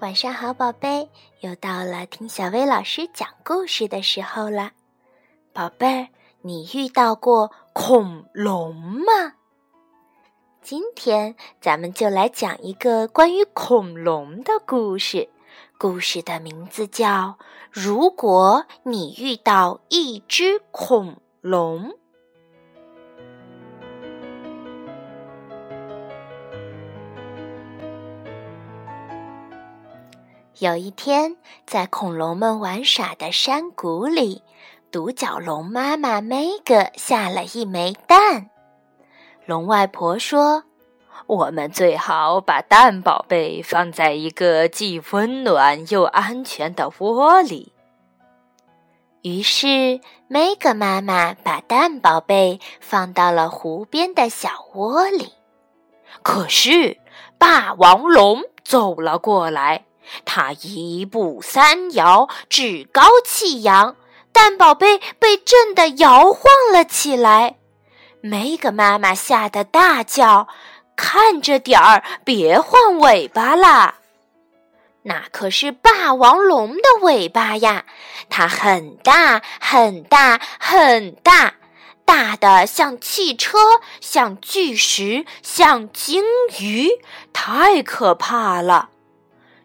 晚上好，宝贝，又到了听小薇老师讲故事的时候了。宝贝儿，你遇到过恐龙吗？今天咱们就来讲一个关于恐龙的故事。故事的名字叫《如果你遇到一只恐龙》。有一天，在恐龙们玩耍的山谷里，独角龙妈妈梅格下了一枚蛋。龙外婆说：“我们最好把蛋宝贝放在一个既温暖又安全的窝里。”于是，梅格妈妈把蛋宝贝放到了湖边的小窝里。可是，霸王龙走了过来。他一步三摇，趾高气扬，蛋宝贝被震得摇晃了起来。梅格妈妈吓得大叫：“看着点儿，别晃尾巴啦！”那可是霸王龙的尾巴呀，它很大很大很大，大的像汽车，像巨石，像鲸鱼，太可怕了。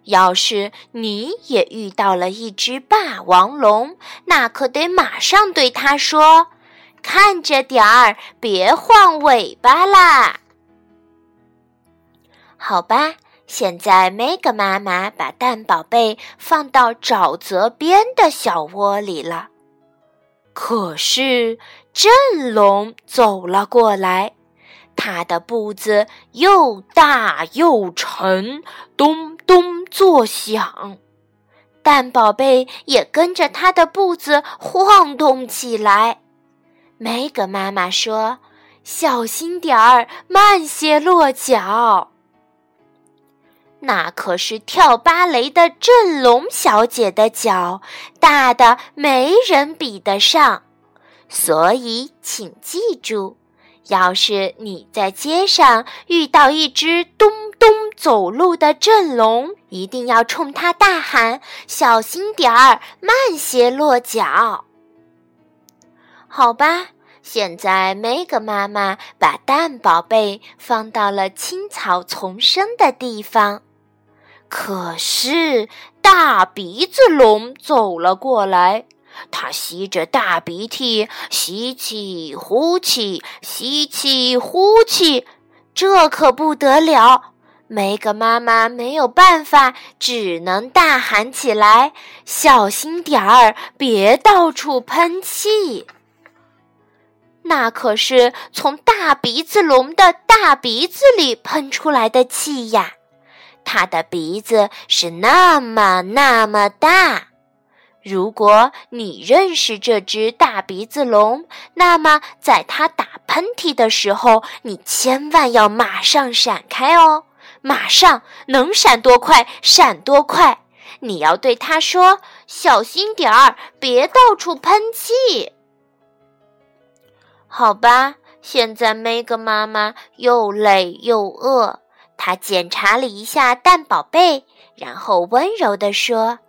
要是你也遇到了一只霸王龙，那可得马上对它说：“看着点儿，别晃尾巴啦。”好吧，现在梅格妈妈把蛋宝贝放到沼泽边的小窝里了。可是震龙走了过来。他的步子又大又沉，咚咚作响，蛋宝贝也跟着他的步子晃动起来。梅格妈妈说：“小心点儿，慢些落脚。”那可是跳芭蕾的振龙小姐的脚，大的没人比得上，所以请记住。要是你在街上遇到一只咚咚走路的震龙，一定要冲它大喊：“小心点儿，慢些落脚。”好吧，现在梅格妈妈把蛋宝贝放到了青草丛生的地方，可是大鼻子龙走了过来。他吸着大鼻涕，吸气呼气，吸气呼气，这可不得了！梅格妈妈没有办法，只能大喊起来：“小心点儿，别到处喷气！”那可是从大鼻子龙的大鼻子里喷出来的气呀！它的鼻子是那么那么大。如果你认识这只大鼻子龙，那么在它打喷嚏的时候，你千万要马上闪开哦！马上能闪多快闪多快！你要对它说：“小心点儿，别到处喷气。”好吧，现在梅格妈妈又累又饿，她检查了一下蛋宝贝，然后温柔地说。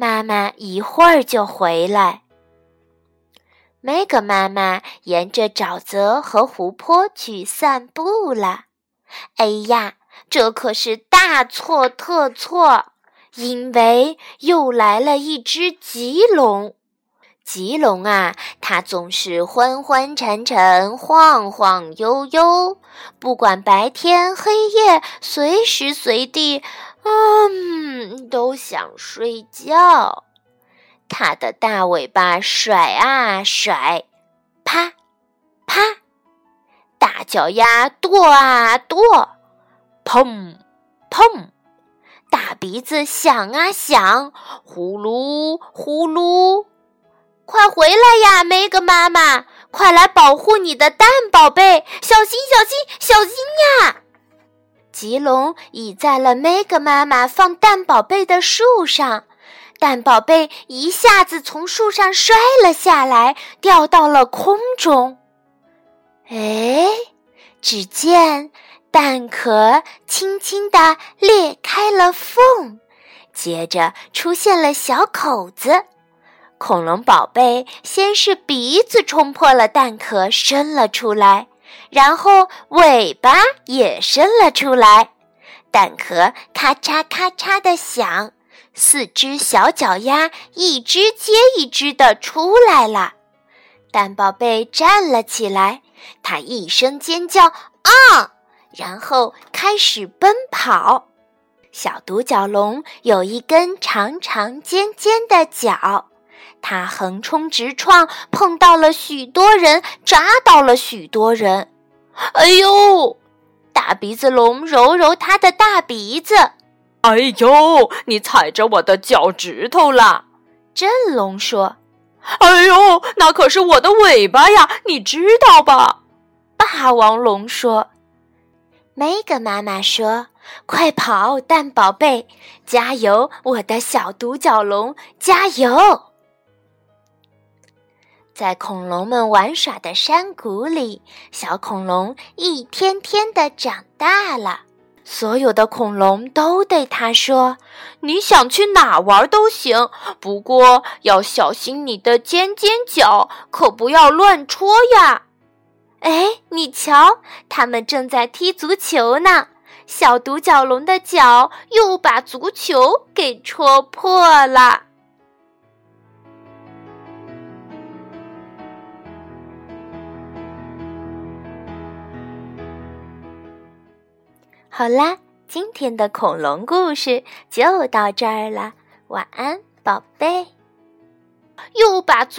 妈妈一会儿就回来。梅格妈妈沿着沼泽和湖泊去散步了。哎呀，这可是大错特错，因为又来了一只棘龙。棘龙啊，它总是昏昏沉沉、晃晃悠悠，不管白天黑夜，随时随地。嗯，都想睡觉。它的大尾巴甩啊甩，啪啪；大脚丫跺啊跺，砰砰；大鼻子响啊响，呼噜呼噜。快回来呀，梅格妈妈！快来保护你的蛋宝贝！小心小心小心呀！棘龙倚在了梅格妈妈放蛋宝贝的树上，蛋宝贝一下子从树上摔了下来，掉到了空中。哎，只见蛋壳轻轻地裂开了缝，接着出现了小口子。恐龙宝贝先是鼻子冲破了蛋壳，伸了出来，然后尾巴也伸了出来。蛋壳咔嚓咔嚓的响，四只小脚丫一只接一只的出来了。蛋宝贝站了起来，它一声尖叫啊，然后开始奔跑。小独角龙有一根长长尖尖的角。它横冲直撞，碰到了许多人，扎到了许多人。哎呦！大鼻子龙揉揉它的大鼻子。哎呦！你踩着我的脚趾头了。真龙说：“哎呦，那可是我的尾巴呀，你知道吧？”霸王龙说：“梅格妈妈说，快跑，蛋宝贝，加油，我的小独角龙，加油！”在恐龙们玩耍的山谷里，小恐龙一天天的长大了。所有的恐龙都对他说：“你想去哪玩都行，不过要小心你的尖尖角，可不要乱戳呀。”哎，你瞧，他们正在踢足球呢。小独角龙的脚又把足球给戳破了。好啦，今天的恐龙故事就到这儿了。晚安，宝贝。又把足。